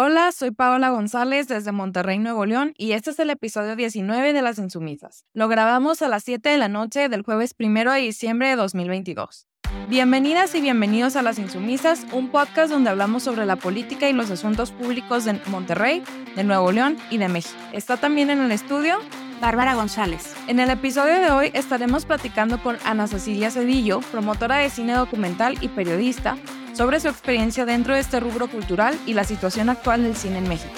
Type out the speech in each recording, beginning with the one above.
Hola, soy Paola González desde Monterrey, Nuevo León, y este es el episodio 19 de Las Insumisas. Lo grabamos a las 7 de la noche del jueves 1 de diciembre de 2022. Bienvenidas y bienvenidos a Las Insumisas, un podcast donde hablamos sobre la política y los asuntos públicos de Monterrey, de Nuevo León y de México. Está también en el estudio Bárbara González. En el episodio de hoy estaremos platicando con Ana Cecilia Cedillo, promotora de cine documental y periodista, sobre su experiencia dentro de este rubro cultural y la situación actual del cine en México.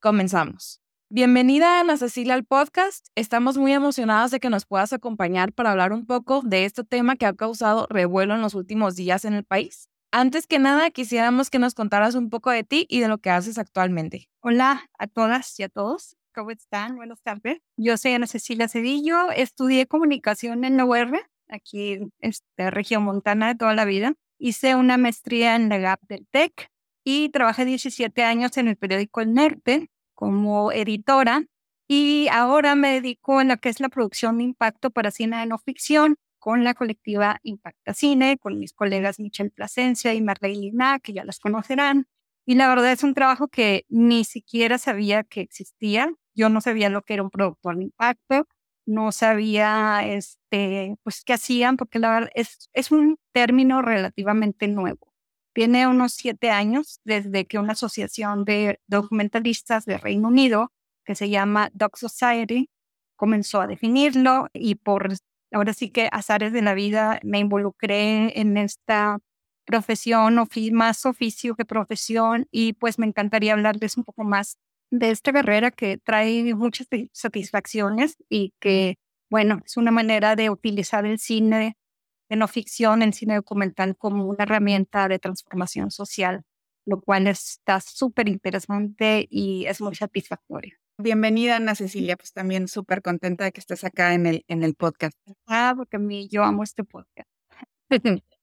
Comenzamos. Bienvenida Ana Cecilia al podcast. Estamos muy emocionadas de que nos puedas acompañar para hablar un poco de este tema que ha causado revuelo en los últimos días en el país. Antes que nada, quisiéramos que nos contaras un poco de ti y de lo que haces actualmente. Hola a todas y a todos. ¿Cómo están? Buenas tardes. Yo soy Ana Cecilia Cedillo. Estudié comunicación en la UR, aquí en región montana de toda la vida. Hice una maestría en la GAP del TEC y trabajé 17 años en el periódico El Norte como editora y ahora me dedico a lo que es la producción de impacto para cine de no ficción con la colectiva Impacta Cine, con mis colegas Michelle Plasencia y Marley Lina, que ya las conocerán. Y la verdad es un trabajo que ni siquiera sabía que existía. Yo no sabía lo que era un productor de impacto no sabía este, pues, qué hacían, porque la verdad es, es un término relativamente nuevo. Tiene unos siete años desde que una asociación de documentalistas de Reino Unido, que se llama Doc Society, comenzó a definirlo y por ahora sí que azares de la vida me involucré en esta profesión, más oficio que profesión, y pues me encantaría hablarles un poco más de esta carrera que trae muchas satisfacciones y que, bueno, es una manera de utilizar el cine de no ficción, el cine documental como una herramienta de transformación social, lo cual está súper interesante y es muy satisfactorio. Bienvenida, Ana Cecilia, pues también súper contenta de que estés acá en el, en el podcast. Ah, porque a mí yo amo este podcast.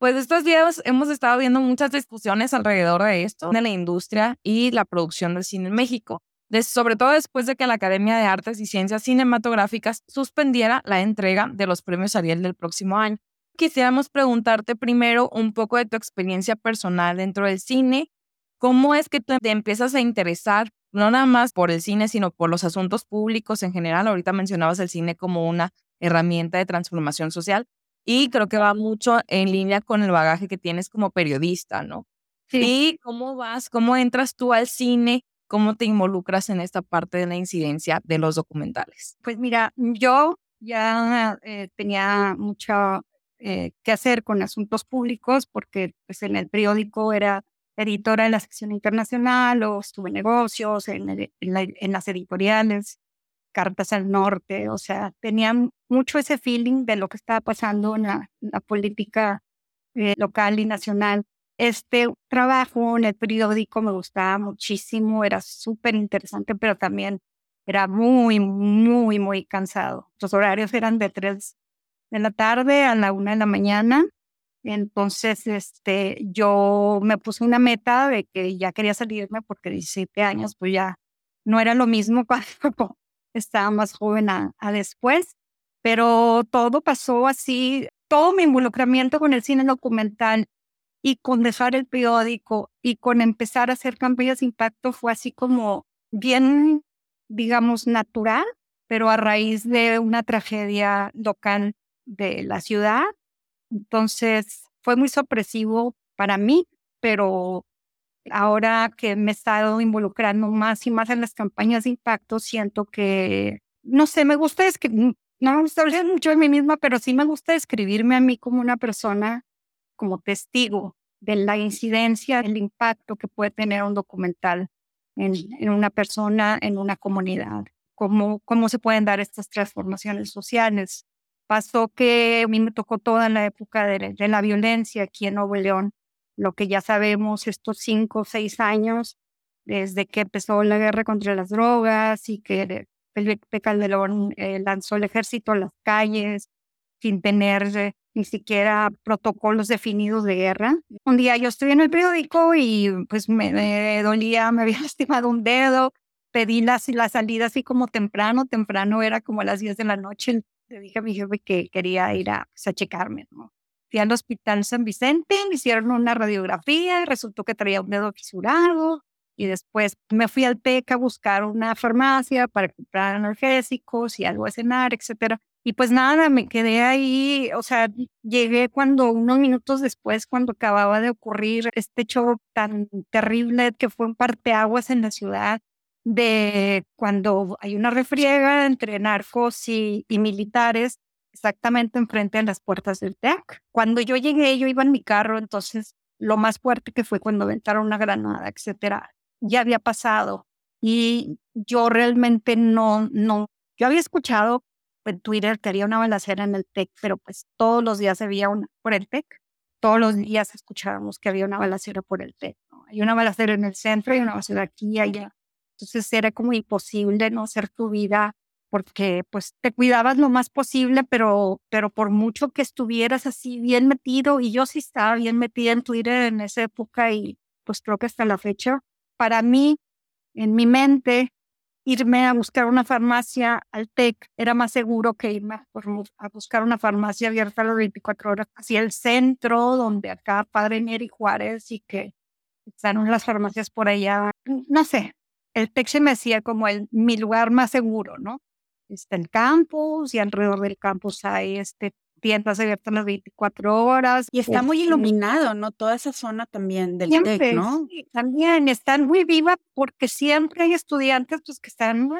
Pues estos días hemos estado viendo muchas discusiones alrededor de esto, de la industria y la producción del cine en México, sobre todo después de que la Academia de Artes y Ciencias Cinematográficas suspendiera la entrega de los premios Ariel del próximo año. Quisiéramos preguntarte primero un poco de tu experiencia personal dentro del cine. ¿Cómo es que te empiezas a interesar no nada más por el cine, sino por los asuntos públicos en general? Ahorita mencionabas el cine como una herramienta de transformación social. Y creo que va mucho en línea con el bagaje que tienes como periodista, ¿no? Sí. ¿Y cómo vas, cómo entras tú al cine? ¿Cómo te involucras en esta parte de la incidencia de los documentales? Pues mira, yo ya eh, tenía mucho eh, que hacer con asuntos públicos porque pues, en el periódico era editora de la sección internacional o estuve en negocios, en, en las editoriales cartas al norte, o sea, tenían mucho ese feeling de lo que estaba pasando en la, política eh, local y nacional. Este trabajo en el periódico me gustaba muchísimo, era súper interesante, pero también era muy, muy, muy cansado. Los horarios eran de 3 de la tarde a la 1 de la mañana. Entonces, este, yo me puse una meta de que ya quería salirme porque 17 años, pues ya no era lo mismo cuando estaba más joven a, después, pero todo pasó así, todo mi involucramiento con el cine documental y con dejar el periódico y con empezar a hacer campañas de impacto fue así como bien, digamos, natural, pero a raíz de una tragedia local de la ciudad. Entonces fue muy sorpresivo para mí, pero ahora que me he estado involucrando más y más en las campañas de impacto, siento que, no sé, me gusta escribir, no me gusta hablar mucho de mí misma, pero sí me gusta describirme a mí como una persona, como testigo de la incidencia, el impacto que puede tener un documental en, una persona, en una comunidad, cómo, cómo se pueden dar estas transformaciones sociales. Pasó que a mí me tocó toda la época de, de la violencia aquí en Nuevo León lo que ya sabemos estos cinco o seis años, desde que empezó la guerra contra las drogas y que Felipe Calderón eh, lanzó el ejército a las calles sin tener eh, ni siquiera protocolos definidos de guerra. Un día yo estoy en el periódico y pues me, dolía, me había lastimado un dedo, pedí la, la salida así como temprano, temprano era como a las 10 de la noche, le dije a mi jefe que quería ir a, pues, a checarme, ¿no? Fui al Hospital San Vicente, me hicieron una radiografía, resultó que traía un dedo fisurado y después me fui al TEC a buscar una farmacia para comprar analgésicos y algo a cenar, etcétera. Y pues nada, me quedé ahí, o sea, llegué cuando unos minutos después, cuando acababa de ocurrir este show tan terrible que fue un parteaguas en la ciudad, de cuando hay una refriega entre narcos y, y militares, exactamente enfrente de las puertas del TEC. Cuando yo llegué, yo iba en mi carro, entonces lo más fuerte que fue cuando aventaron una granada, etcétera, ya había pasado. Y yo realmente no, no, yo había escuchado en Twitter que había una balacera en el TEC, pero pues todos los días había una por el TEC. Todos los días escuchábamos que había una balacera por el TEC. Hay una balacera en el centro y una balacera aquí y allá. Entonces era como imposible no hacer tu vida porque pues te cuidabas lo más posible, pero, pero por mucho que estuvieras así bien metido, y yo sí estaba bien metida en Twitter en esa época y pues creo que hasta la fecha, para mí, en mi mente, irme a buscar una farmacia al TEC era más seguro que irme a buscar una farmacia abierta a las 24 horas hacia el centro, donde acá Padre Neri Juárez y que están las farmacias por allá. No sé, el TEC se me hacía como el, mi lugar más seguro, ¿no? Está el campus y alrededor del campus hay este, tiendas abiertas las 24 horas. Y está muy iluminado, ¿no? Toda esa zona también del TEC, ¿no? Sí, también están muy viva porque siempre hay estudiantes pues, que están,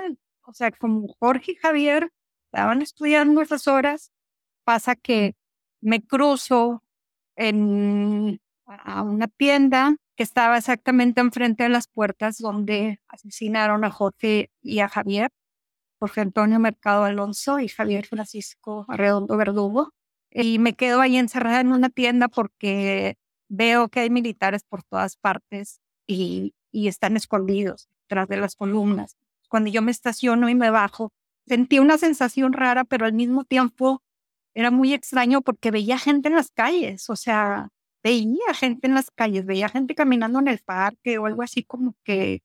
o sea, como Jorge y Javier estaban estudiando esas horas. Pasa que me cruzo en, a una tienda que estaba exactamente enfrente de las puertas donde asesinaron a Jorge y a Javier. Jorge Antonio Mercado Alonso y Javier Francisco Arredondo Verdugo. Y me quedo ahí encerrada en una tienda porque veo que hay militares por todas partes y, y están escondidos tras de las columnas. Cuando yo me estaciono y me bajo, sentí una sensación rara, pero al mismo tiempo era muy extraño porque veía gente en las calles, o sea, veía gente en las calles, veía gente caminando en el parque o algo así como que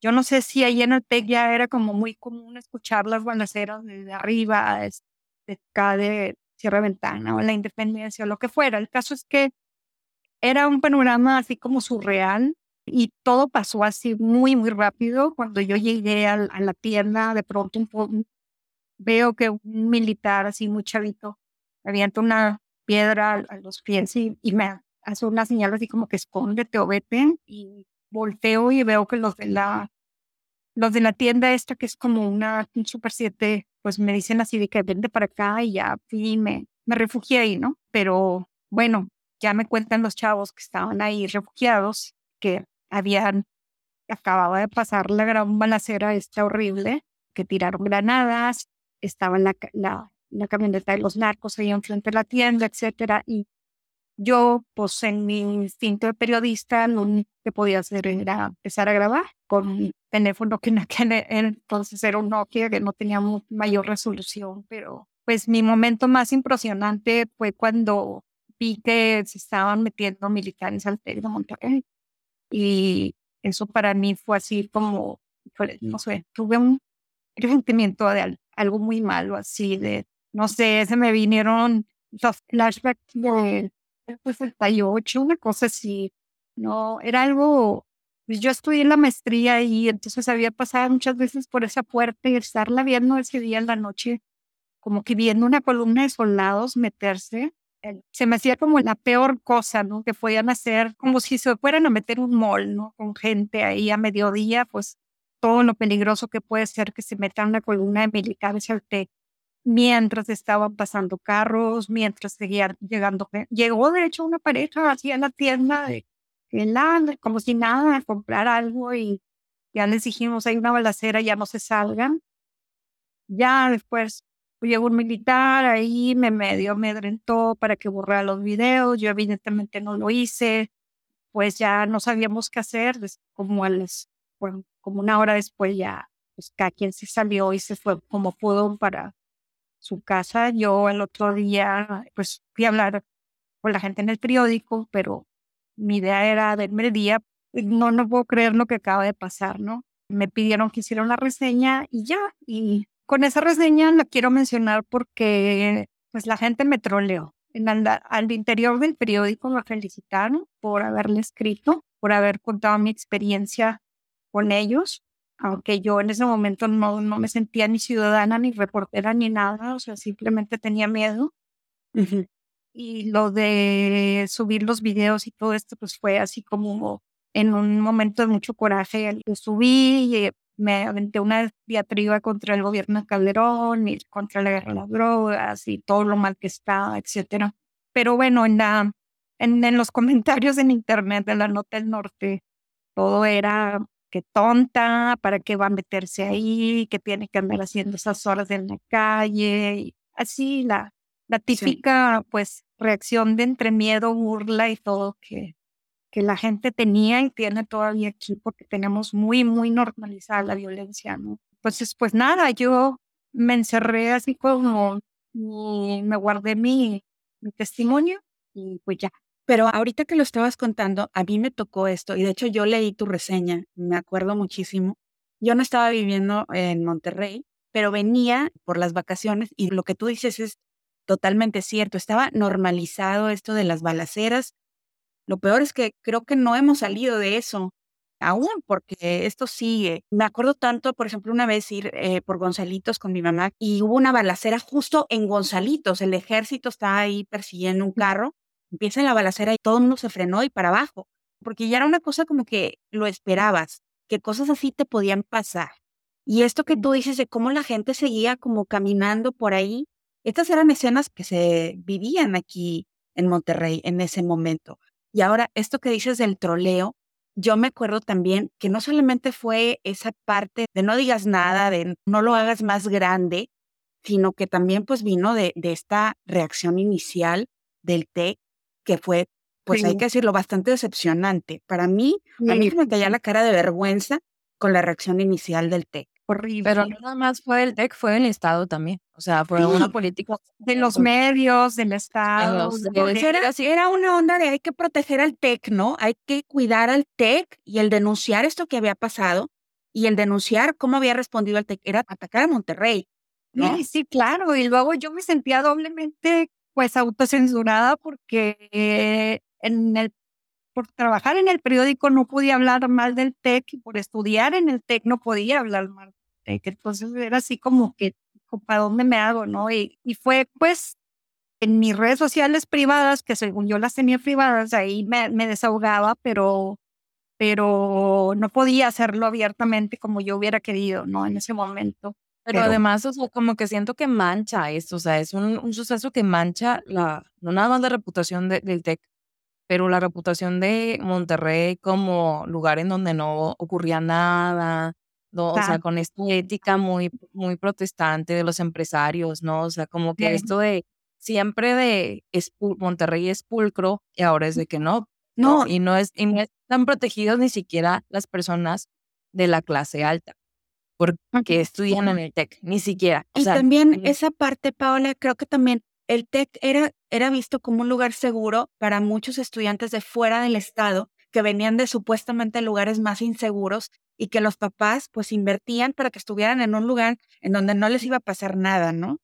yo no sé si ahí en el TEC ya era como muy común escuchar las balaceras desde arriba, de acá de Sierra Ventana o la Independencia o lo que fuera. El caso es que era un panorama así como surreal y todo pasó así muy, muy rápido. Cuando yo llegué a, la tienda, de pronto un veo que un militar así muy chavito avienta una piedra a, los pies y, y, me hace una señal así como que escóndete o vete y volteo y veo que los de la, los de la tienda esta, que es como una, un Super 7, pues me dicen así de que vende para acá y ya fui me, me refugié ahí, ¿no? Pero bueno, ya me cuentan los chavos que estaban ahí refugiados, que habían, acababa de pasar la gran balacera esta horrible, que tiraron granadas, estaba la, la, la camioneta de los narcos ahí enfrente de la tienda, etcétera, y yo, pues en mi instinto de periodista, lo único que podía hacer era empezar a grabar con un teléfono que en aquel e, entonces era un Nokia que no tenía mayor resolución, pero pues mi momento más impresionante fue cuando vi que se estaban metiendo militares al TEC de Monterrey. Y eso para mí fue así como, no sé, tuve un sentimiento de algo muy malo, así de, no sé, se me vinieron los flashbacks de 68, una cosa así. No, era algo, pues yo estudié la maestría y entonces había pasado muchas veces por esa puerta y estarla viendo ese día en la noche, como que viendo una columna de soldados meterse. Se me hacía como la peor cosa, ¿no? Que podían hacer, como si se fueran a meter un mall, ¿no? Con gente ahí a mediodía, pues todo lo peligroso que puede ser que se metan una columna de militares al TEC mientras estaban pasando carros, mientras seguían llegando. Llegó de hecho una pareja así a la tienda de como si nada, a comprar algo y ya les dijimos, hay una balacera, ya no se salgan. Ya después llegó un militar ahí, me medio amedrentó para que borrara los videos, yo evidentemente no lo hice, pues ya no sabíamos qué hacer, como, como una hora después ya, pues cada quien se salió y se fue como pudo para su casa. Yo el otro día, pues fui a hablar con la gente en el periódico, pero mi idea era verme el día. No, no puedo creer lo que acaba de pasar, ¿no? Me pidieron que hiciera una reseña y ya. Y con esa reseña la quiero mencionar porque pues la gente me troleó. En al interior del periódico me felicitaron por haberle escrito, por haber contado mi experiencia con ellos, aunque yo en ese momento no, no me sentía ni ciudadana, ni reportera, ni nada, o sea, simplemente tenía miedo. Y lo de subir los videos y todo esto, pues fue así como en un momento de mucho coraje. Lo subí y me aventé una diatriba contra el gobierno de Calderón y contra la guerra de las drogas y todo lo mal que está, etcétera. Pero bueno, en, la, en, en los comentarios en internet de la Nota del Norte, todo era que tonta, para qué va a meterse ahí, que tiene que andar haciendo esas horas en la calle. Y así la, la típica, pues, reacción de entre miedo, burla y todo que, que la gente tenía y tiene todavía aquí porque tenemos muy, muy normalizada la violencia, ¿no? Entonces, pues nada, yo me encerré así como y me guardé mi, mi testimonio y pues ya. Pero ahorita que lo estabas contando, a mí me tocó esto y de hecho yo leí tu reseña, me acuerdo muchísimo. Yo no estaba viviendo en Monterrey, pero venía por las vacaciones y lo que tú dices es totalmente cierto. Estaba normalizado esto de las balaceras lo peor es que creo que no hemos salido de eso aún, porque esto sigue. Me acuerdo tanto, por ejemplo, una vez ir eh, por Gonzalitos con mi mamá y hubo una balacera justo en Gonzalitos. El ejército está ahí persiguiendo un carro, empieza la balacera y todo el mundo se frenó y para abajo, porque ya era una cosa como que lo esperabas, que cosas así te podían pasar. Y esto que tú dices de cómo la gente seguía como caminando por ahí, estas eran escenas que se vivían aquí en Monterrey en ese momento. Y ahora, esto que dices del troleo, yo me acuerdo también que no solamente fue esa parte de no digas nada, de no lo hagas más grande, sino que también pues vino de, de esta reacción inicial del TEC, que fue, pues hay que decirlo, bastante decepcionante. Para mí, a mí me caía la cara de vergüenza con la reacción inicial del TEC horrible. Pero no nada más fue el TEC, fue el Estado también. O sea, fue una política de los medios, del Estado. era, era, una onda de hay que proteger al TEC, ¿no? Hay que cuidar al TEC y el denunciar esto que había pasado y el denunciar cómo había respondido el TEC era atacar a Monterrey. Sí, sí, claro. Y luego yo me sentía doblemente pues autocensurada porque en el por trabajar en el periódico no podía hablar mal del TEC y por estudiar en el TEC no podía hablar mal que entonces era así como que, ¿para dónde me hago? ¿no? Y, y fue pues en mis redes sociales privadas, que según yo las tenía privadas, ahí me, me desahogaba, pero, pero no podía hacerlo abiertamente como yo hubiera querido, ¿no? En ese momento. Pero, además, o sea, como que siento que mancha esto, o sea, es un, un suceso que mancha la, no nada más la reputación del TEC, pero la reputación de Monterrey como lugar en donde no ocurría nada, ¿no? O sea, con esta ética muy, muy protestante de los empresarios, ¿no? O sea, como que esto de siempre de Monterrey es pulcro y ahora es de que no. No, y no, es, y no están protegidos ni siquiera las personas de la clase alta porque estudian en el TEC, ni siquiera. y también esa parte, Paola, creo que también el TEC era, era visto como un lugar seguro para muchos estudiantes de fuera del estado que venían de supuestamente lugares más inseguros y que los papás pues invertían para que estuvieran en un lugar en donde no les iba a pasar nada, ¿no?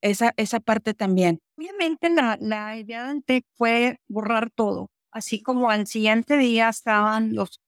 Esa, esa parte también. Obviamente la, la idea del TEC fue borrar todo, así como al siguiente día estaban los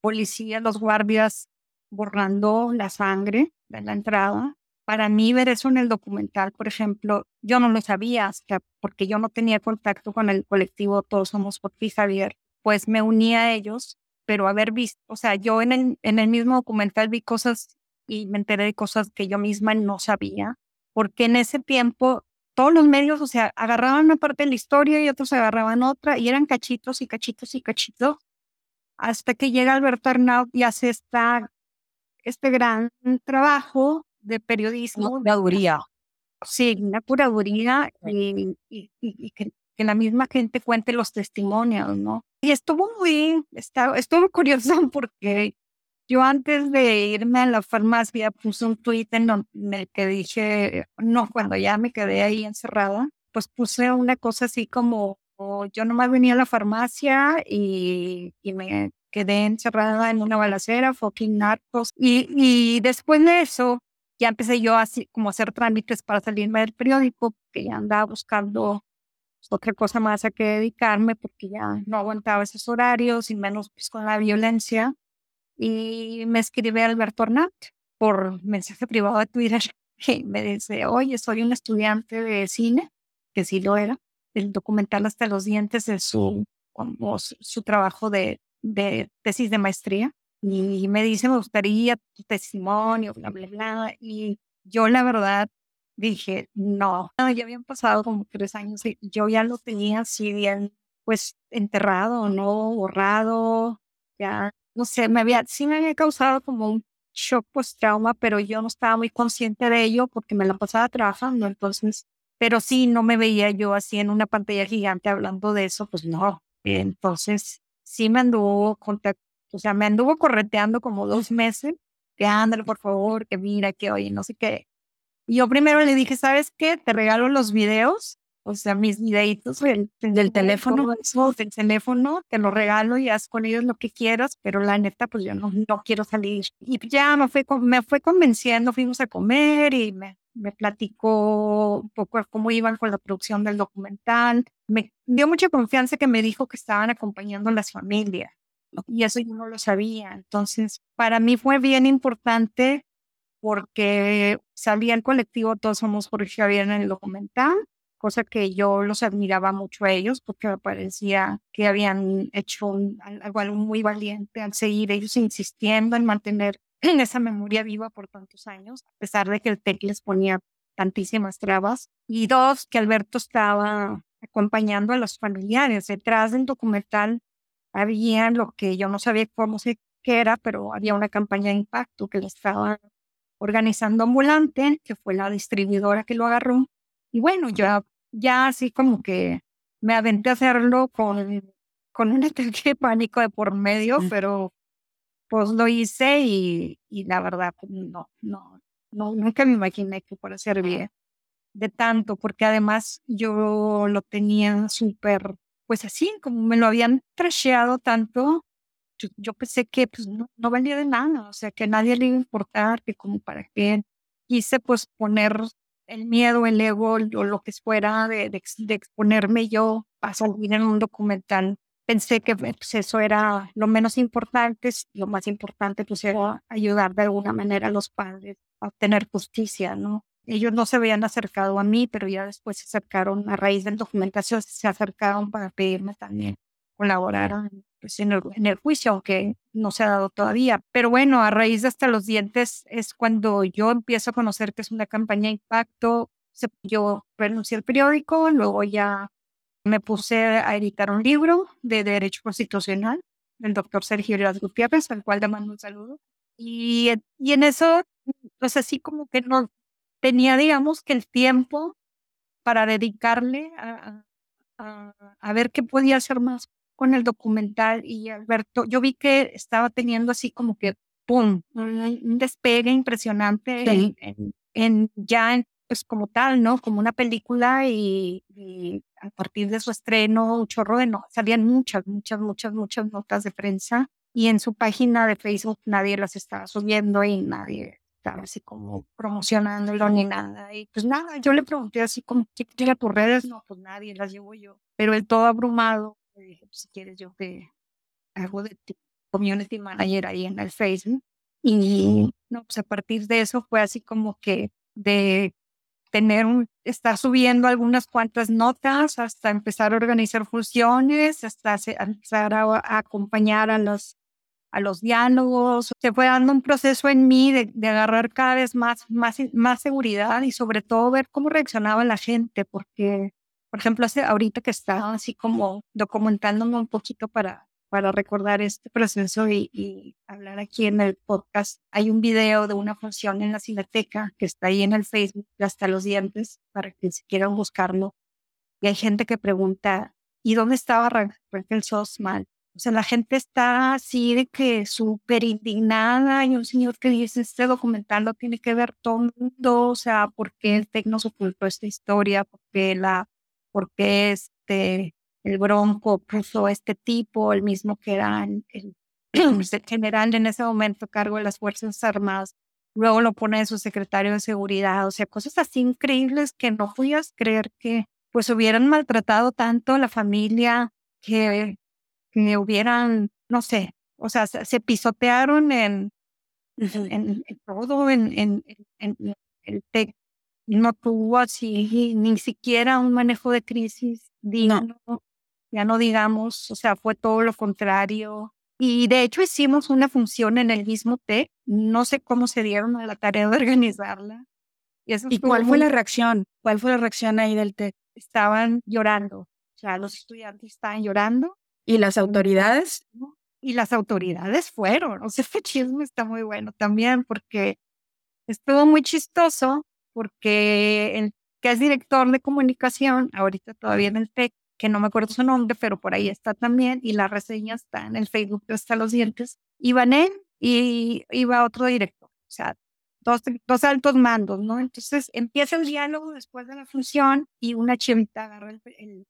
policías, los guardias borrando la sangre de la entrada. Para mí ver eso en el documental, por ejemplo, yo no lo sabía hasta porque yo no tenía contacto con el colectivo Todos Somos por Javier, pues me uní a ellos pero haber visto, o sea, yo en el, en el mismo documental vi cosas y me enteré de cosas que yo misma no sabía, porque en ese tiempo todos los medios, o sea, agarraban una parte de la historia y otros agarraban otra y eran cachitos y cachitos y cachitos, hasta que llega Alberto Arnaud y hace esta, este gran trabajo de periodismo. Una curaduría. Sí, una curaduría y, y, y, que, que la misma gente cuente los testimonios, ¿no? Y estuvo muy, estuvo curioso porque yo antes de irme a la farmacia puse un tweet en el que dije, no, cuando ya me quedé ahí encerrada, pues puse una cosa así como, oh, yo nomás venía a la farmacia y, y me quedé encerrada en una balacera, fucking narcos. Y, y después de eso, ya empecé yo así como a hacer trámites para salirme del periódico, que ya andaba buscando otra cosa más a que dedicarme porque ya no aguantaba esos horarios y menos pues, con la violencia. y me escribe Alberto Arnat por mensaje privado de Twitter y me dice, oye, soy un estudiante de cine, que sí lo era, el documental hasta los dientes de su, como su, trabajo de, de tesis de maestría. Y me dice, me gustaría tu testimonio, bla, bla, bla. Y yo la verdad dije, no, ya habían pasado como tres años y yo ya lo tenía así bien, pues enterrado, ¿no? Borrado, ya, no sé, me había, sí me había causado como un shock post-trauma, pero yo no estaba muy consciente de ello porque me la pasaba trabajando, entonces, pero sí, no me veía yo así en una pantalla gigante hablando de eso, pues no. Entonces, sí me anduvo o sea, me anduvo correteando como dos meses, que ándale, por favor, que mira, que oye, no sé qué. Y yo primero le dije, ¿sabes qué? Te regalo los videos, o sea, mis videitos del, del teléfono. Del teléfono, te lo regalo y haz con ellos lo que quieras, pero la neta, pues yo no, no quiero salir. Y ya me fue, me fue convenciendo, fuimos a comer y me, me platicó un poco cómo iban con la producción del documental. Me dio mucha confianza que me dijo que estaban acompañando a las familias. Y eso yo no lo sabía. Entonces, para mí fue bien importante porque salía el colectivo Todos Somos Jorge Javier en el documental, cosa que yo los admiraba mucho a ellos porque me parecía que habían hecho algo muy valiente al seguir ellos insistiendo en mantener esa memoria viva por tantos años, a pesar de que el TEC les ponía tantísimas trabas. Y dos, que Alberto estaba acompañando a los familiares. Detrás del documental había lo que yo no sabía cómo se qué era, pero había una campaña de impacto que le estaba organizando Ambulante, que fue la distribuidora que lo agarró. Y bueno, ya, ya así como que me aventé a hacerlo con, con un ataque de pánico de por medio, pero pues lo hice y, y la verdad, pues, no, no, no, nunca me imaginé que fuera ser bien de tanto, porque además yo lo tenía súper, pues así, como me lo habían trasheado tanto, yo, pensé que pues, no, no, valía de nada, o sea, que a nadie le iba a importar, que como para qué quise pues poner el miedo, el ego o lo que fuera de, de, exponerme yo a salir en un documental. Pensé que pues, eso era lo menos importante, lo más importante pues era ayudar de alguna manera a los padres a obtener justicia, ¿no? Ellos no se habían acercado a mí, pero ya después se acercaron a raíz de la documentación, se acercaron para pedirme también colaborar pues, en, el, juicio, aunque no se ha dado todavía. Pero bueno, a raíz de hasta los dientes es cuando yo empiezo a conocer que es una campaña de impacto. Yo renuncié al periódico, luego ya me puse a editar un libro de Derecho Constitucional del doctor Sergio Díaz Gutiérrez, al cual le mando un saludo. Y, y en eso, pues así como que no tenía, digamos, que el tiempo para dedicarle a, a, a ver qué podía hacer más con el documental y Alberto, yo vi que estaba teniendo así como que, ¡pum!, un, despegue impresionante en, ya en, pues como tal, ¿no? Como una película y, a partir de su estreno, un chorro de no, salían muchas, muchas, muchas, muchas notas de prensa y en su página de Facebook nadie las estaba subiendo y nadie estaba así como promocionándolo ni nada. Y pues nada, yo le pregunté así como, ¿qué llega tus redes? No, pues nadie, las llevo yo. Pero él todo abrumado le dije, pues, si quieres yo te hago de community manager ahí en el Facebook. Y no, pues a partir de eso fue así como que de tener un, estar subiendo algunas cuantas notas hasta empezar a organizar funciones, hasta empezar a, acompañar a los, a los diálogos. Se fue dando un proceso en mí de, de, agarrar cada vez más, más, más seguridad y sobre todo ver cómo reaccionaba la gente, porque por ejemplo, hace, ahorita que estaba así como documentándome un poquito para, para recordar este proceso y, hablar aquí en el podcast, hay un video de una función en la Cineteca que está ahí en el Facebook, hasta los dientes, para que si quieran buscarlo. Y hay gente que pregunta, ¿y dónde estaba Raquel Sosman? O sea, la gente está así de que súper indignada. y un señor que dice, este documental lo tiene que ver todo el mundo. O sea, ¿por qué el TEC nos ocultó esta historia? ¿Por qué la porque este, el Bronco puso este tipo, el mismo que era el, general en ese momento cargo de las Fuerzas Armadas, luego lo pone en su secretario de seguridad, o sea, cosas así increíbles que no podías creer que pues hubieran maltratado tanto a la familia, que, que hubieran, no sé, o sea, se, pisotearon en, en, todo, en, en, en, el TEC. No tuvo así ni siquiera un manejo de crisis digno, ya no digamos, o sea, fue todo lo contrario. Y de hecho hicimos una función en el mismo TEC, no sé cómo se dieron a la tarea de organizarla. ¿Y, cuál fue la reacción? ¿Cuál fue la reacción ahí del TEC? Estaban llorando, o sea, los estudiantes estaban llorando. ¿Y las autoridades? Y las autoridades fueron, o sea, este chisme está muy bueno también porque estuvo muy chistoso porque el que es director de comunicación, ahorita todavía en el TEC, que no me acuerdo su nombre, pero por ahí está también, y la reseña está en el Facebook hasta los dientes, iban él y iba otro director, o sea, dos, dos altos mandos, ¿no? Entonces empieza el diálogo después de la función y una chivita agarra el,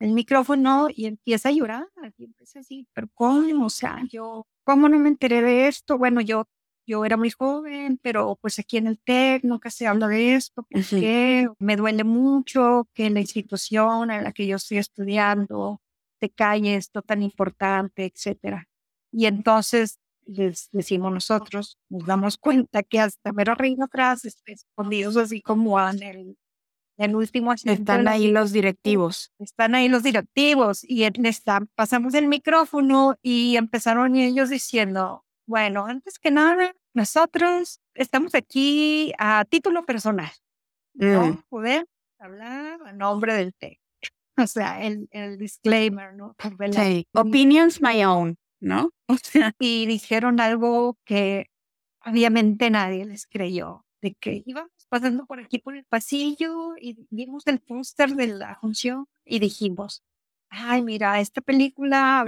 el, micrófono y empieza a llorar, y empieza así, pero ¿cómo? O sea, yo, ¿cómo no me enteré de esto? Bueno, yo yo era muy joven, pero pues aquí en el TEC nunca se habla de esto, porque me duele mucho que la institución en la que yo estoy estudiando te calle esto tan importante, etcétera. Y entonces les decimos nosotros, nos damos cuenta que hasta ver arriba atrás, escondidos así como en el, el último Están ahí los directivos. Están ahí los directivos y están, pasamos el micrófono y empezaron ellos diciendo, bueno, antes que nada, nosotros estamos aquí a título personal. No mm. podemos hablar a nombre del TEC. O sea, el, el disclaimer, ¿no? Sí. Opinions my own, ¿no? O sea, y dijeron algo que obviamente nadie les creyó, de que íbamos pasando por aquí por el pasillo y vimos el póster de la función y dijimos, ay, mira, esta película,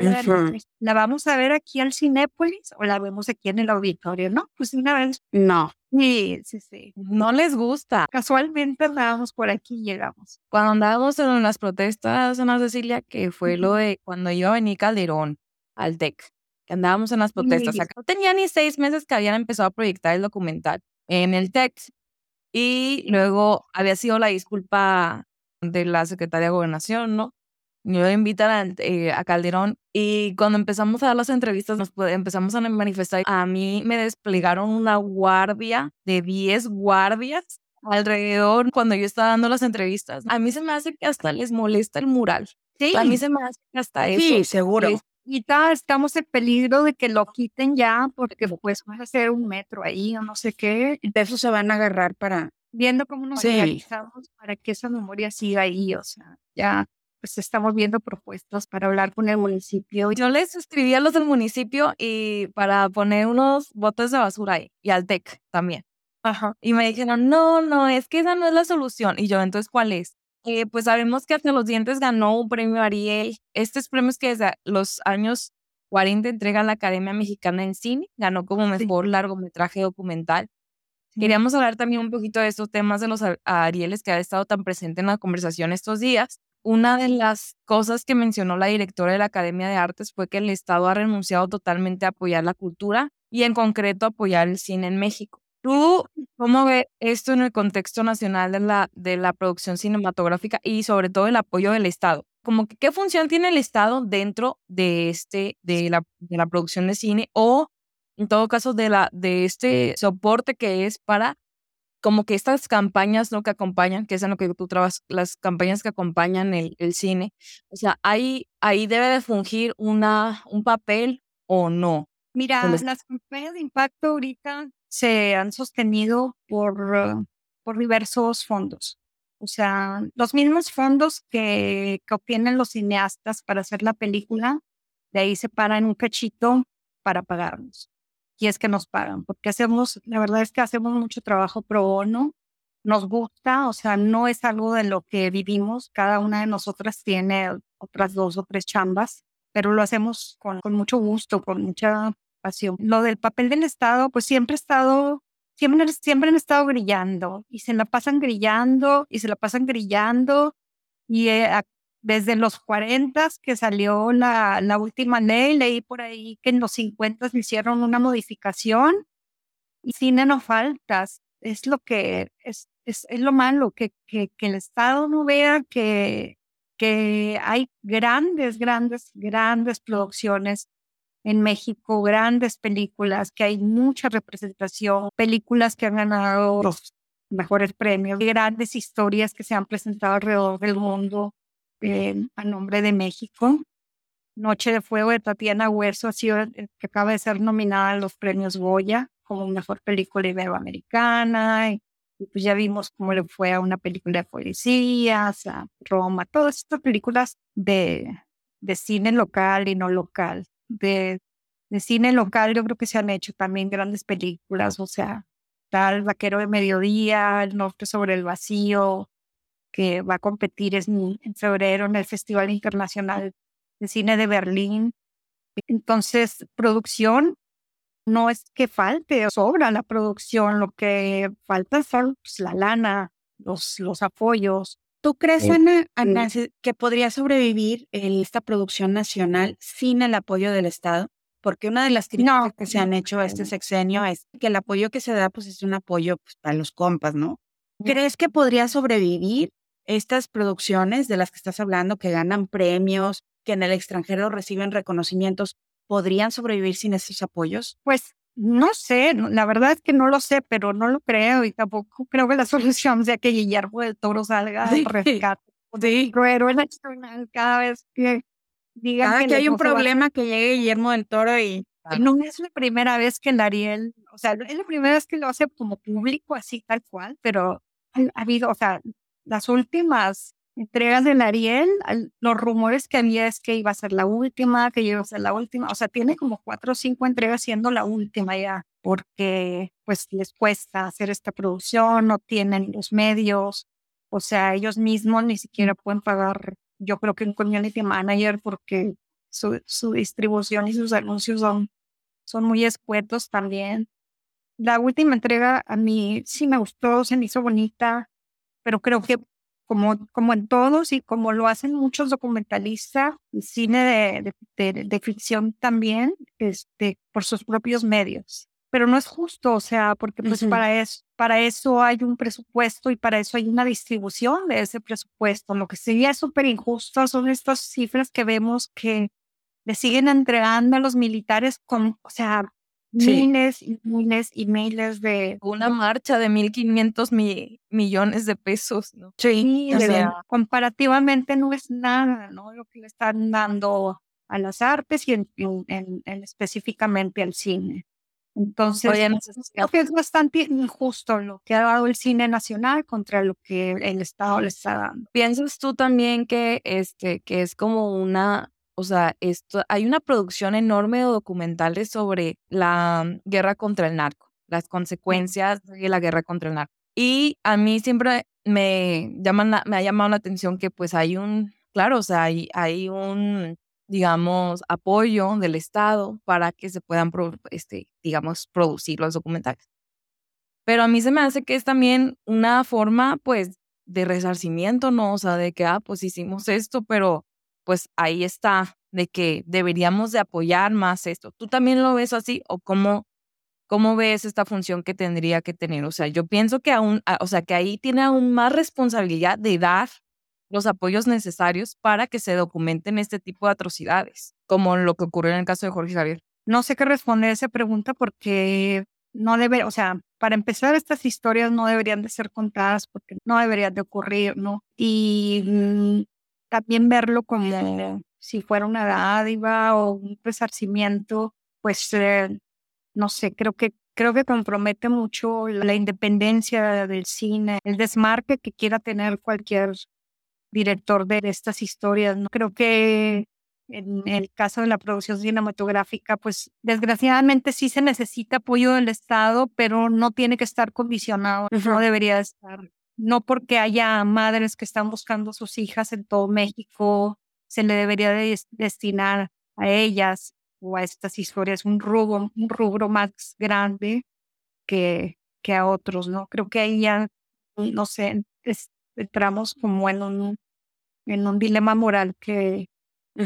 ¿la vamos a ver aquí al Cinépolis o la vemos aquí en el auditorio? No, pues una vez. No. Sí, sí, sí. No les gusta. Casualmente andábamos por aquí y llegamos. Cuando andábamos en las protestas, Ana Cecilia, que fue lo de cuando iba a venir Calderón al TEC, que andábamos en las protestas. no tenía ni seis meses que habían empezado a proyectar el documental en el TEC. Y luego había sido la disculpa de la secretaria de Gobernación, ¿no? Yo invitan eh, a, Calderón y cuando empezamos a dar las entrevistas nos empezamos a manifestar. A mí me desplegaron una guardia de 10 guardias alrededor cuando yo estaba dando las entrevistas. A mí se me hace que hasta les molesta el mural. Sí. A mí se me hace que hasta eso. Sí, seguro. y estamos en peligro de que lo quiten ya porque pues va a ser un metro ahí o no sé qué. De eso se van a agarrar para... Viendo cómo nos sí. para que esa memoria siga ahí, o sea, ya pues estamos viendo propuestas para hablar con el municipio. Yo les escribí a los del municipio y para poner unos botes de basura ahí y al TEC también. Ajá. Y me dijeron, no, no, es que esa no es la solución. Y yo, entonces, ¿cuál es? Eh, pues sabemos que Hasta los Dientes ganó un premio Ariel. Estos premios que desde los años 40 entrega la Academia Mexicana en Cine. Ganó como mejor largometraje documental. Queríamos hablar también un poquito de estos temas de los Arieles que ha estado tan presente en la conversación estos días una de las cosas que mencionó la directora de la Academia de Artes fue que el Estado ha renunciado totalmente a apoyar la cultura y en concreto apoyar el cine en México. ¿Tú cómo ves esto en el contexto nacional de la, de la producción cinematográfica y sobre todo el apoyo del Estado? ¿Qué función tiene el Estado dentro de, este, de, la, de la producción de cine o en todo caso de, la, de este soporte que es para como que estas campañas ¿no? que acompañan, que es en lo que tú trabajas, las campañas que acompañan el, el cine, o sea, ahí, ahí debe de fungir una, un papel o no. Mira, las campañas de impacto ahorita se han sostenido por, uh, por diversos fondos. O sea, los mismos fondos que, que obtienen los cineastas para hacer la película, de ahí se paran un cachito para pagarnos y es que nos pagan, porque hacemos, la verdad es que hacemos mucho trabajo pro bono, nos gusta, o sea, no es algo de lo que vivimos, cada una de nosotras tiene otras dos o tres chambas, pero lo hacemos con, con mucho gusto, con mucha pasión. Lo del papel del Estado, pues siempre ha estado, siempre, siempre han estado grillando y se la pasan grillando y se la pasan grillando y eh, desde los 40 que salió la, la, última ley, leí por ahí que en los 50 hicieron una modificación y cine no faltas. Es lo que es, es, es lo malo, que, que, el Estado no vea que, que hay grandes, grandes, grandes producciones en México grandes películas, que hay mucha representación, películas que han ganado los mejores premios, grandes historias que se han presentado alrededor del mundo eh, a nombre de México. Noche de Fuego de Tatiana Huerzo ha sido que acaba de ser nominada a los premios Goya como mejor película iberoamericana. Y pues ya vimos cómo le fue a una película de policías, a Roma, todas estas películas de, de cine local y no local. De, de cine local yo creo que se han hecho también grandes películas, o sea, tal Vaquero de Mediodía, El Norte sobre el Vacío, que va a competir en, febrero en el Festival Internacional de Cine de Berlín. Entonces, producción no es que falte, sobra la producción, lo que falta es pues, la lana, los, los apoyos. ¿Tú crees, Ana, que podría sobrevivir esta producción nacional sin el apoyo del Estado? Porque una de las críticas que se han hecho a este sexenio es que el apoyo que se da pues es un apoyo pues, para los compas, ¿no? ¿Crees que podría sobrevivir estas producciones de las que estás hablando, que ganan premios, que en el extranjero reciben reconocimientos, podrían sobrevivir sin esos apoyos? Pues no sé, la verdad es que no lo sé, pero no lo creo y tampoco creo que la solución sea que Guillermo del Toro salga al rescate. Sí. Pero nacional cada vez que digan cada que, hay un problema que llegue Guillermo del Toro y no es la primera vez que el Ariel, o sea, es la primera vez que lo hace como público, así tal cual, pero ha habido, o sea, las últimas entregas del Ariel, los rumores que había es que iba a ser la última, que iba a ser la última, o sea, tiene como cuatro o cinco entregas siendo la última ya, porque pues les cuesta hacer esta producción, no tienen los medios, o sea, ellos mismos ni siquiera pueden pagar, yo creo que un community manager, porque su, su distribución y sus anuncios son, son muy escuetos también. La última entrega a mí sí me gustó, se me hizo bonita, pero creo que como, como en todos y como lo hacen muchos documentalistas, cine de, de, ficción también, este, por sus propios medios. Pero no es justo, o sea, porque pues para, eso, para eso hay un presupuesto y para eso hay una distribución de ese presupuesto. Lo que sería súper injusto son estas cifras que vemos que le siguen entregando a los militares con, o sea, miles y miles y miles de... Una marcha de 1.500 millones de pesos, ¿no? Sí, o sea, comparativamente no es nada, ¿no? Lo que le están dando a las artes y en, en, específicamente al cine. Entonces, creo que es bastante injusto lo que ha dado el cine nacional contra lo que el Estado le está dando. ¿Piensas tú también que, este, que es como una o sea, esto, hay una producción enorme de documentales sobre la guerra contra el narco, las consecuencias de la guerra contra el narco. Y a mí siempre me, llaman me ha llamado la atención que pues hay un, claro, o sea, hay, hay un, digamos, apoyo del Estado para que se puedan, este, digamos, producir los documentales. Pero a mí se me hace que es también una forma, pues, de resarcimiento, ¿no? O sea, de que, ah, pues hicimos esto, pero pues ahí está, de que deberíamos de apoyar más esto. ¿Tú también lo ves así o cómo, cómo ves esta función que tendría que tener? O sea, yo pienso que aún, ah, o sea, que ahí tiene aún más responsabilidad de dar los apoyos necesarios para que se documenten este tipo de atrocidades, como lo que ocurrió en el caso de Jorge Javier. No sé qué responder a esa pregunta porque no debe, o sea, para empezar, estas historias no deberían de ser contadas porque no deberían de ocurrir, ¿no? Y mm, también verlo como si fuera una dádiva o un resarcimiento, pues eh, no sé, creo que creo que compromete mucho la independencia del cine, el desmarque que quiera tener cualquier director de estas historias. ¿no? Creo que en el caso de la producción cinematográfica, pues desgraciadamente sí se necesita apoyo del Estado, pero no tiene que estar condicionado, no debería estar no porque haya madres que están buscando a sus hijas en todo México, se le debería destinar a ellas o a estas historias un rubro, un rubro más grande que, que a otros, ¿no? Creo que ahí ya, no sé, entramos como en un, en un dilema moral que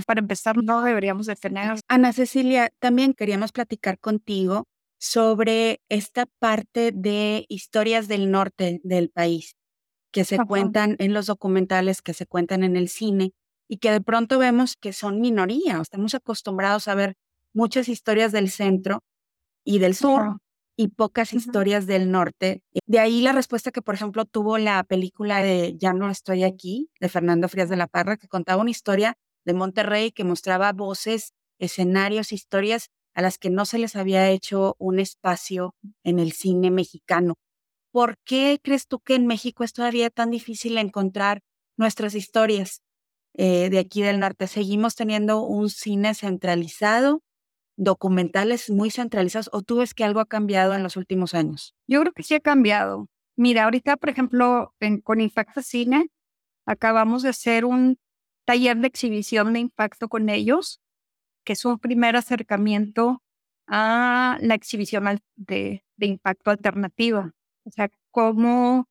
para empezar no deberíamos de tener. Ana Cecilia, también queríamos platicar contigo sobre esta parte de historias del norte del país que se cuentan en los documentales, que se cuentan en el cine y que de pronto vemos que son minoría. Estamos acostumbrados a ver muchas historias del centro y del sur y pocas historias del norte. De ahí la respuesta que, por ejemplo, tuvo la película de Ya no estoy aquí, de Fernando Frías de la Parra, que contaba una historia de Monterrey que mostraba voces, escenarios, historias a las que no se les había hecho un espacio en el cine mexicano. ¿Por qué crees tú que en México es todavía tan difícil encontrar nuestras historias eh, de aquí del norte? Seguimos teniendo un cine centralizado documentales muy centralizados o tú ves que algo ha cambiado en los últimos años? Yo creo que sí ha cambiado. Mira, ahorita, por ejemplo, con Impacto Cine, acabamos de hacer un taller de exhibición de impacto con ellos, que es un primer acercamiento a la exhibición de, de impacto alternativa. O sea, cómo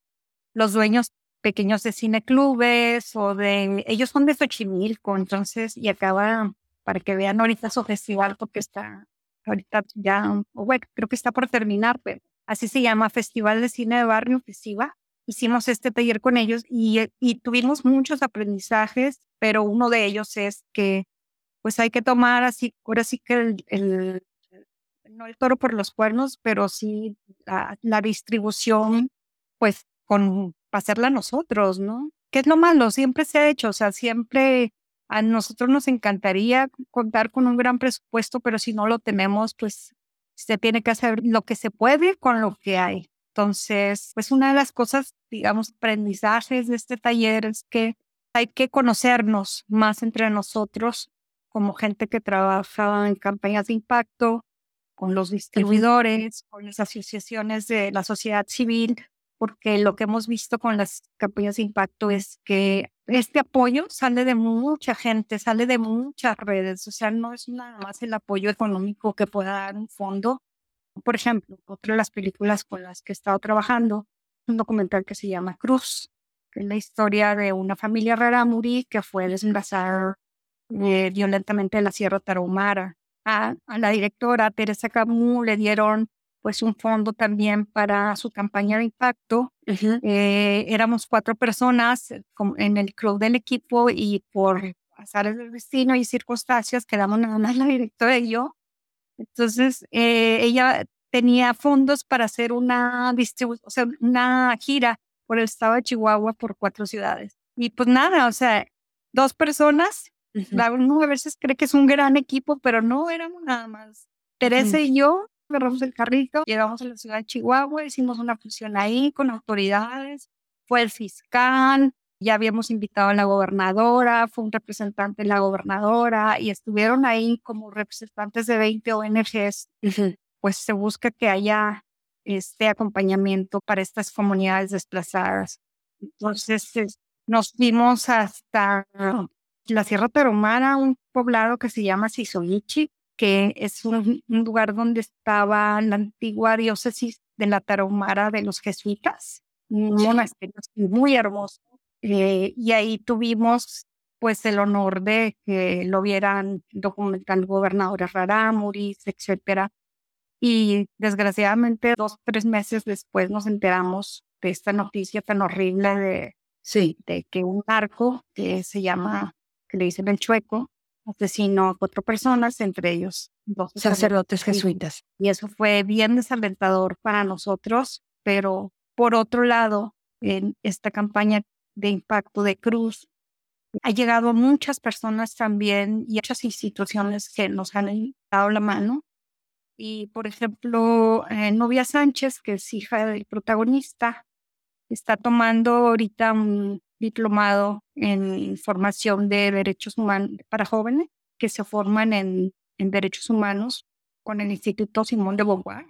los dueños pequeños de cineclubes o de... Ellos son de Xochimilco, entonces, y acaba para que vean ahorita su festival porque está ahorita ya, bueno, creo que está por terminar, pero así se llama Festival de Cine de Barrio Festival. Hicimos este taller con ellos y, eh, y tuvimos muchos aprendizajes, pero uno de ellos es que pues hay que tomar así, ahora sí que el no el toro por los cuernos, pero sí la, distribución, pues con hacerla nosotros, ¿no? ¿Qué es lo malo? Siempre se ha hecho, o sea, siempre a nosotros nos encantaría contar con un gran presupuesto, pero si no lo tenemos, pues se tiene que hacer lo que se puede con lo que hay. Entonces, pues una de las cosas, digamos, aprendizajes de este taller es que hay que conocernos más entre nosotros como gente que trabaja en campañas de impacto, con los distribuidores, con las asociaciones de la sociedad civil, porque lo que hemos visto con las campañas de impacto es que este apoyo sale de mucha gente, sale de muchas redes, o sea, no es nada más el apoyo económico que pueda dar un fondo. Por ejemplo, otra de las películas con las que he estado trabajando, un documental que se llama Cruz, que es la historia de una familia rara muri que fue desplazada eh, violentamente en la Sierra Tarahumara. A, a la directora Teresa Camus le dieron pues un fondo también para su campaña de impacto. Eh, éramos cuatro personas eh, en el club del equipo y por pasar del destino y circunstancias quedamos nada más la directora y yo. Entonces, eh, ella tenía fondos para hacer una o sea, una gira por el estado de Chihuahua por cuatro ciudades. Y pues nada, o sea, dos personas, uno a veces cree que es un gran equipo, pero no éramos nada más. Teresa y yo agarramos el carrito, llegamos a la ciudad de Chihuahua, hicimos una función ahí con autoridades, fue el fiscal, ya habíamos invitado a la gobernadora, fue un representante de la gobernadora y estuvieron ahí como representantes de 20 ONGs. Pues se busca que haya este acompañamiento para estas comunidades desplazadas. Entonces nos fuimos hasta la Sierra Tarahumara, un poblado que se llama Sisoyichi, que es un, lugar donde estaba la antigua diócesis de la Tarahumara de los jesuitas, un monasterio muy hermoso. Eh, y ahí tuvimos pues el honor de que lo vieran documental gobernadores Rarámuris, etcétera. Y desgraciadamente dos, tres meses después nos enteramos de esta noticia tan horrible de, sí. de que un narco que se llama, que le dicen el chueco, asesinó a cuatro personas, entre ellos dos sacerdotes jesuitas. Y eso fue bien desalentador para nosotros, pero por otro lado, en esta campaña de impacto de Cruz, ha llegado muchas personas también y muchas instituciones que nos han dado la mano. Y, por ejemplo, eh, Novia Sánchez, que es hija del protagonista, está tomando ahorita un diplomado en formación de derechos humanos para jóvenes que se forman en, en derechos humanos con el Instituto Simón de Beauvoir.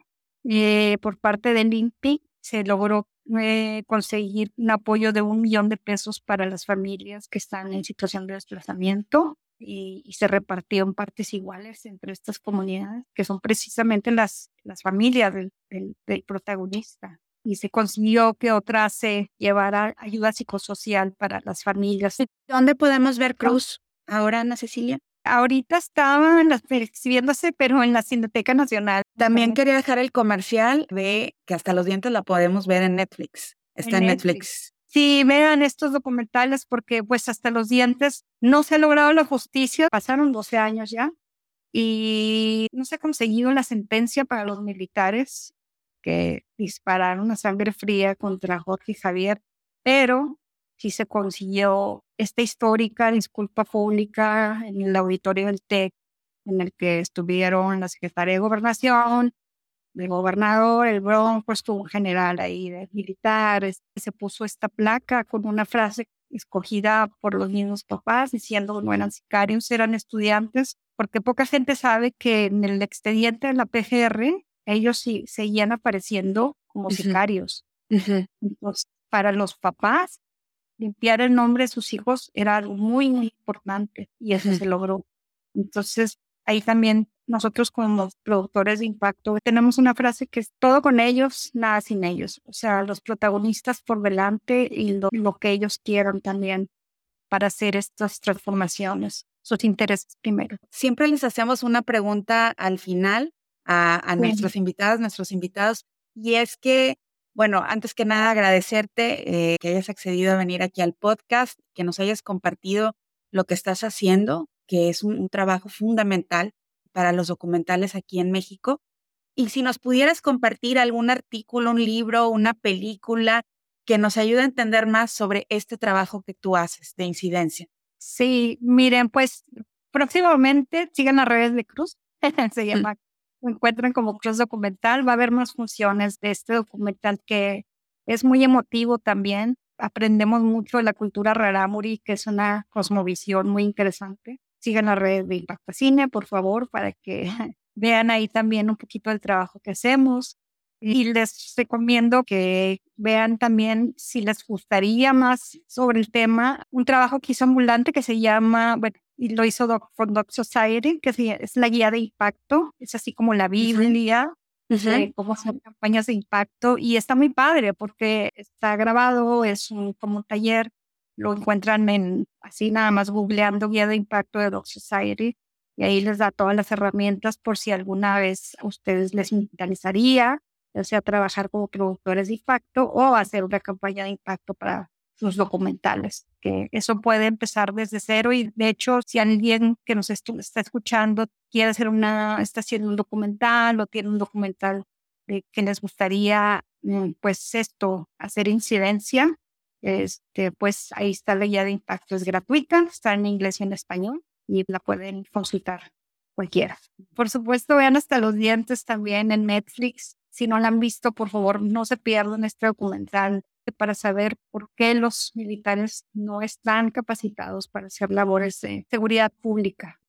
Eh, por parte del INPI se logró eh, conseguir un apoyo de un millón de pesos para las familias que están en situación de desplazamiento y, se repartió en partes iguales entre estas comunidades, que son precisamente las, las familias del, del protagonista y se consiguió que otra se llevara ayuda psicosocial para las familias. ¿Dónde podemos ver Cruz ahora, Ana Cecilia? Ahorita estaba exhibiéndose, pero en la Cineteca Nacional. También quería dejar el comercial de que hasta los dientes la podemos ver en Netflix. Está en, Netflix. Sí, vean estos documentales porque pues hasta los dientes no se ha logrado la justicia. Pasaron 12 años ya y no se ha conseguido la sentencia para los militares que dispararon a sangre fría contra Jorge Javier, pero sí se consiguió esta histórica disculpa pública en el auditorio del TEC, en el que estuvieron la secretaria de Gobernación, el gobernador, el Bronco, estuvo un general ahí de militares. Se puso esta placa con una frase escogida por los mismos papás diciendo que no eran sicarios, eran estudiantes, porque poca gente sabe que en el expediente de la PGR ellos sí seguían apareciendo como sicarios. Entonces, para los papás, limpiar el nombre de sus hijos era algo muy, muy importante y eso se logró. Entonces, ahí también nosotros como productores de impacto tenemos una frase que es todo con ellos, nada sin ellos. O sea, los protagonistas por delante y lo, que ellos quieran también para hacer estas transformaciones, sus intereses primero. Siempre les hacemos una pregunta al final a, a nuestras invitadas, nuestros invitados, y es que, bueno, antes que nada agradecerte eh, que hayas accedido a venir aquí al podcast, que nos hayas compartido lo que estás haciendo, que es un, trabajo fundamental para los documentales aquí en México. Y si nos pudieras compartir algún artículo, un libro, una película que nos ayude a entender más sobre este trabajo que tú haces de incidencia. Sí, miren, pues próximamente sigan las redes de Cruz. Se mm. llama, encuentran como Cruz Documental. Va a haber más funciones de este documental que es muy emotivo también. Aprendemos mucho de la cultura rarámuri, que es una cosmovisión muy interesante sigan la red de Impacto Cine, por favor, para que vean ahí también un poquito del trabajo que hacemos. Y les recomiendo que vean también si les gustaría más sobre el tema, un trabajo que hizo ambulante que se llama, bueno, y lo hizo Doc, for Doc Society, que es la guía de impacto, es así como la Biblia, de cómo hacer campañas de impacto, y está muy padre porque está grabado, es un, como un taller lo encuentran en, así nada más googleando guía de impacto de Dog Society y ahí les da todas las herramientas por si alguna vez a ustedes les interesaría, ya sea trabajar como productores de impacto o hacer una campaña de impacto para sus documentales, que eso puede empezar desde cero y de hecho si alguien que nos está escuchando quiere hacer una, está haciendo un documental o tiene un documental de que les gustaría, mm, pues esto, hacer incidencia, este, pues ahí está la guía de impacto, es gratuita, está en inglés y en español y la pueden consultar cualquiera. Por supuesto, vean hasta los dientes también en Netflix. Si no la han visto, por favor, no se pierdan este documental para saber por qué los militares no están capacitados para hacer labores de seguridad pública.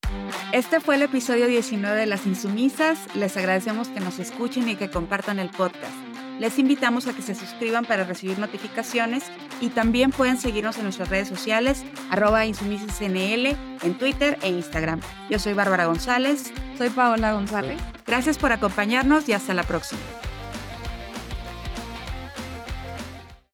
Este fue el episodio 19 de Las Insumisas. Les agradecemos que nos escuchen y que compartan el podcast. Les invitamos a que se suscriban para recibir notificaciones y también pueden seguirnos en nuestras redes sociales, arroba insumisesnl, en Twitter e Instagram. Yo soy Bárbara González. Soy Paola González. Gracias por acompañarnos y hasta la próxima.